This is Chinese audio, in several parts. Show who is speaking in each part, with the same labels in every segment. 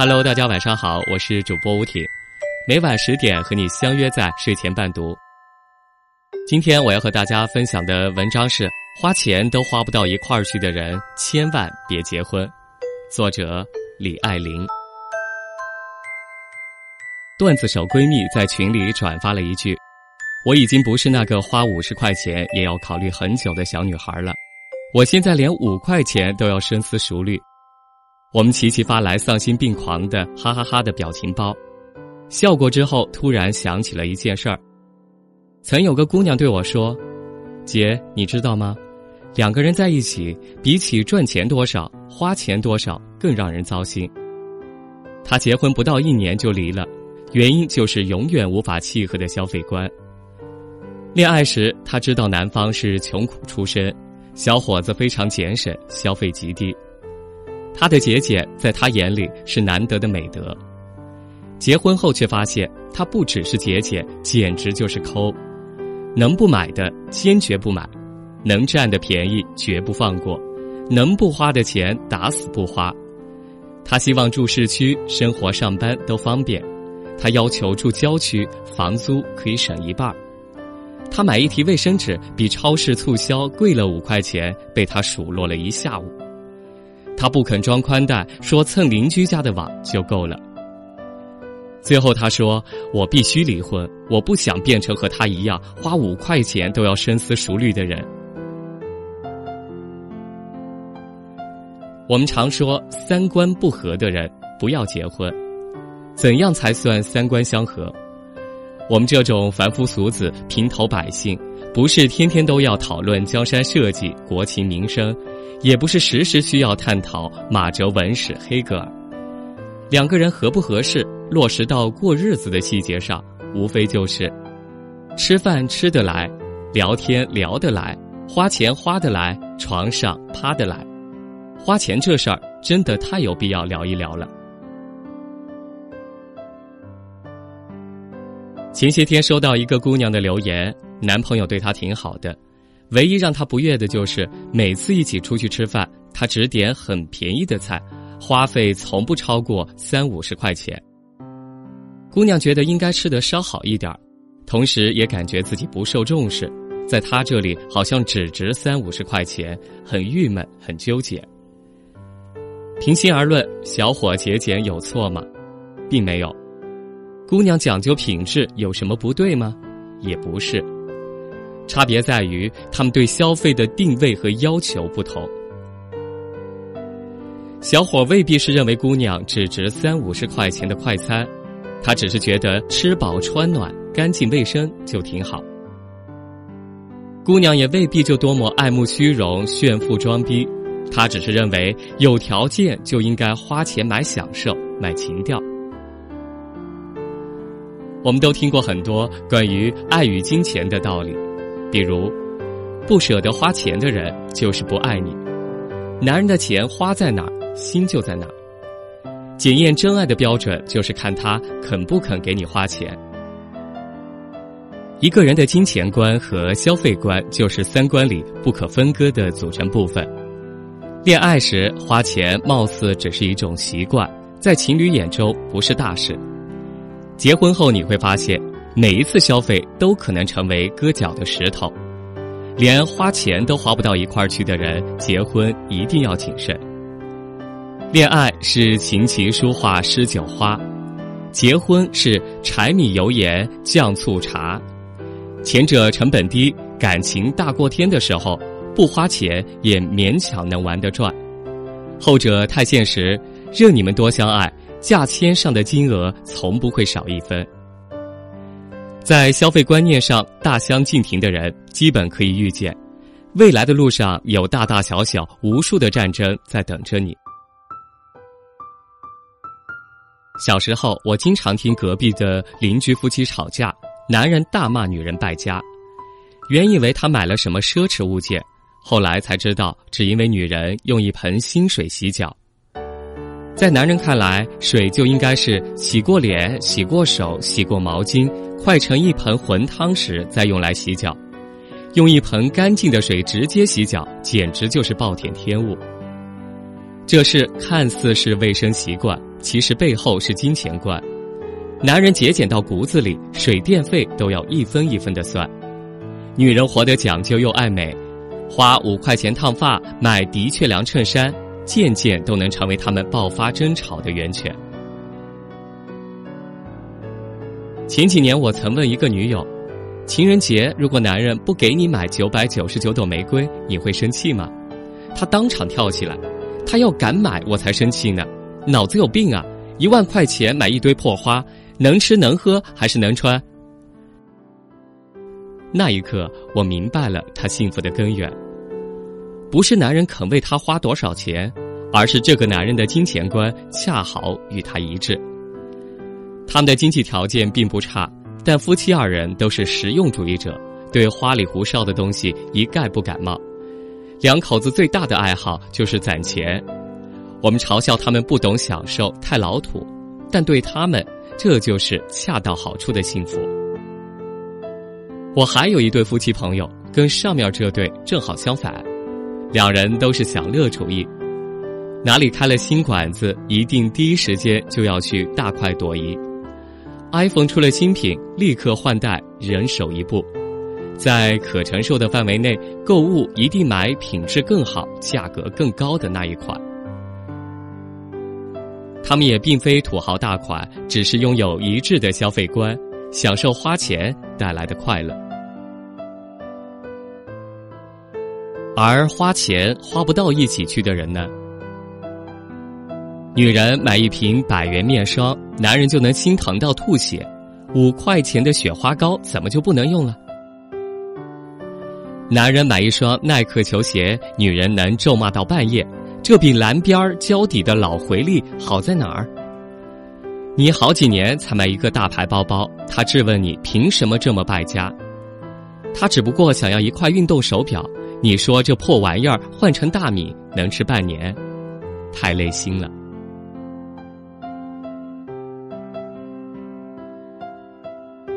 Speaker 1: Hello，大家晚上好，我是主播吴挺，每晚十点和你相约在睡前伴读。今天我要和大家分享的文章是：花钱都花不到一块儿去的人，千万别结婚。作者李爱玲。段子手闺蜜在群里转发了一句：“我已经不是那个花五十块钱也要考虑很久的小女孩了，我现在连五块钱都要深思熟虑。”我们齐齐发来丧心病狂的哈哈哈的表情包，笑过之后，突然想起了一件事儿。曾有个姑娘对我说：“姐，你知道吗？两个人在一起，比起赚钱多少，花钱多少更让人糟心。”她结婚不到一年就离了，原因就是永远无法契合的消费观。恋爱时，她知道男方是穷苦出身，小伙子非常俭省，消费极低。他的节俭在他眼里是难得的美德，结婚后却发现他不只是节俭，简直就是抠，能不买的坚决不买，能占的便宜绝不放过，能不花的钱打死不花。他希望住市区，生活上班都方便；他要求住郊区，房租可以省一半。他买一提卫生纸比超市促销贵了五块钱，被他数落了一下午。他不肯装宽带，说蹭邻居家的网就够了。最后他说：“我必须离婚，我不想变成和他一样花五块钱都要深思熟虑的人。”我们常说三观不合的人不要结婚，怎样才算三观相合？我们这种凡夫俗子、平头百姓，不是天天都要讨论江山社稷、国情民生。也不是时时需要探讨马哲文史黑格尔，两个人合不合适，落实到过日子的细节上，无非就是吃饭吃得来，聊天聊得来，花钱花得来，床上趴得来。花钱这事儿真的太有必要聊一聊了。前些天收到一个姑娘的留言，男朋友对她挺好的。唯一让她不悦的就是每次一起出去吃饭，他只点很便宜的菜，花费从不超过三五十块钱。姑娘觉得应该吃得稍好一点同时也感觉自己不受重视，在他这里好像只值三五十块钱，很郁闷，很纠结。平心而论，小伙节俭有错吗？并没有。姑娘讲究品质有什么不对吗？也不是。差别在于他们对消费的定位和要求不同。小伙未必是认为姑娘只值三五十块钱的快餐，他只是觉得吃饱穿暖、干净卫生就挺好。姑娘也未必就多么爱慕虚荣、炫富装逼，她只是认为有条件就应该花钱买享受、买情调。我们都听过很多关于爱与金钱的道理。比如，不舍得花钱的人就是不爱你。男人的钱花在哪儿，心就在哪儿。检验真爱的标准就是看他肯不肯给你花钱。一个人的金钱观和消费观就是三观里不可分割的组成部分。恋爱时花钱貌似只是一种习惯，在情侣眼中不是大事。结婚后你会发现。每一次消费都可能成为割脚的石头，连花钱都花不到一块儿去的人，结婚一定要谨慎。恋爱是琴棋书画诗酒花，结婚是柴米油盐酱醋茶。前者成本低，感情大过天的时候，不花钱也勉强能玩得转；后者太现实，任你们多相爱，价签上的金额从不会少一分。在消费观念上大相径庭的人，基本可以预见，未来的路上有大大小小无数的战争在等着你。小时候，我经常听隔壁的邻居夫妻吵架，男人大骂女人败家，原以为他买了什么奢侈物件，后来才知道，只因为女人用一盆新水洗脚。在男人看来，水就应该是洗过脸、洗过手、洗过毛巾，快成一盆浑汤时再用来洗脚。用一盆干净的水直接洗脚，简直就是暴殄天物。这事看似是卫生习惯，其实背后是金钱观。男人节俭到骨子里，水电费都要一分一分的算。女人活得讲究又爱美，花五块钱烫发，买的确良衬衫，件件都能成为他们爆发争吵的源泉。前几年，我曾问一个女友：“情人节如果男人不给你买九百九十九朵玫瑰，你会生气吗？”她当场跳起来：“他要敢买，我才生气呢！脑子有病啊！一万块钱买一堆破花。”能吃能喝还是能穿？那一刻，我明白了他幸福的根源，不是男人肯为她花多少钱，而是这个男人的金钱观恰好与她一致。他们的经济条件并不差，但夫妻二人都是实用主义者，对花里胡哨的东西一概不感冒。两口子最大的爱好就是攒钱，我们嘲笑他们不懂享受，太老土，但对他们。这就是恰到好处的幸福。我还有一对夫妻朋友，跟上面这对正好相反，两人都是享乐主义，哪里开了新馆子，一定第一时间就要去大快朵颐。iPhone 出了新品，立刻换代，人手一部，在可承受的范围内购物，一定买品质更好、价格更高的那一款。他们也并非土豪大款，只是拥有一致的消费观，享受花钱带来的快乐。而花钱花不到一起去的人呢？女人买一瓶百元面霜，男人就能心疼到吐血；五块钱的雪花膏怎么就不能用了？男人买一双耐克球鞋，女人能咒骂到半夜。这比蓝边胶底的老回力好在哪儿？你好几年才买一个大牌包包，他质问你凭什么这么败家？他只不过想要一块运动手表，你说这破玩意儿换成大米能吃半年，太累心了。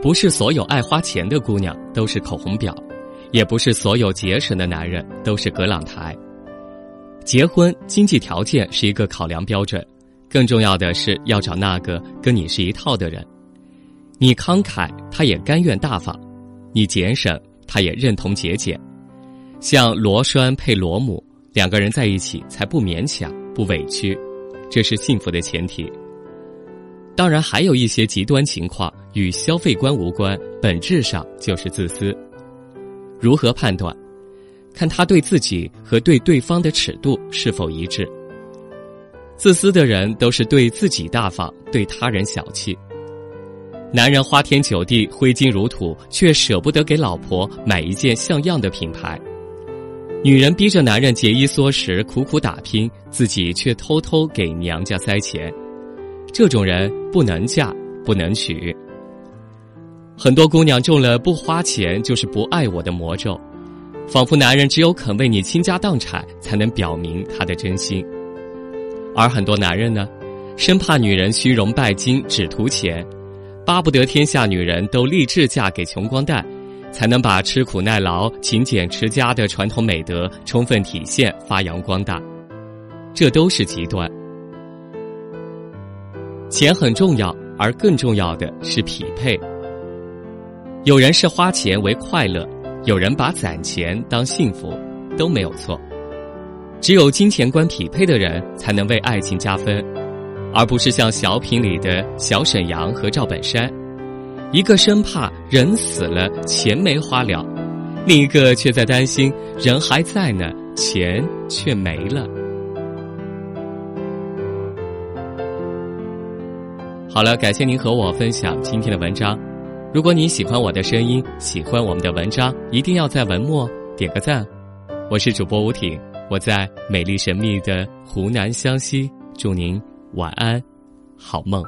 Speaker 1: 不是所有爱花钱的姑娘都是口红婊，也不是所有节省的男人都是葛朗台。结婚经济条件是一个考量标准，更重要的是要找那个跟你是一套的人。你慷慨，他也甘愿大方；你节省，他也认同节俭。像螺栓配螺母，两个人在一起才不勉强、不委屈，这是幸福的前提。当然，还有一些极端情况与消费观无关，本质上就是自私。如何判断？看他对自己和对对方的尺度是否一致。自私的人都是对自己大方，对他人小气。男人花天酒地、挥金如土，却舍不得给老婆买一件像样的品牌；女人逼着男人节衣缩食、苦苦打拼，自己却偷偷给娘家塞钱。这种人不能嫁，不能娶。很多姑娘中了不花钱就是不爱我的魔咒。仿佛男人只有肯为你倾家荡产，才能表明他的真心。而很多男人呢，生怕女人虚荣拜金，只图钱，巴不得天下女人都立志嫁给穷光蛋，才能把吃苦耐劳、勤俭持家的传统美德充分体现、发扬光大。这都是极端。钱很重要，而更重要的是匹配。有人是花钱为快乐。有人把攒钱当幸福，都没有错。只有金钱观匹配的人，才能为爱情加分，而不是像小品里的小沈阳和赵本山，一个生怕人死了钱没花了，另一个却在担心人还在呢，钱却没了。好了，感谢您和我分享今天的文章。如果你喜欢我的声音，喜欢我们的文章，一定要在文末点个赞。我是主播吴挺，我在美丽神秘的湖南湘西，祝您晚安，好梦。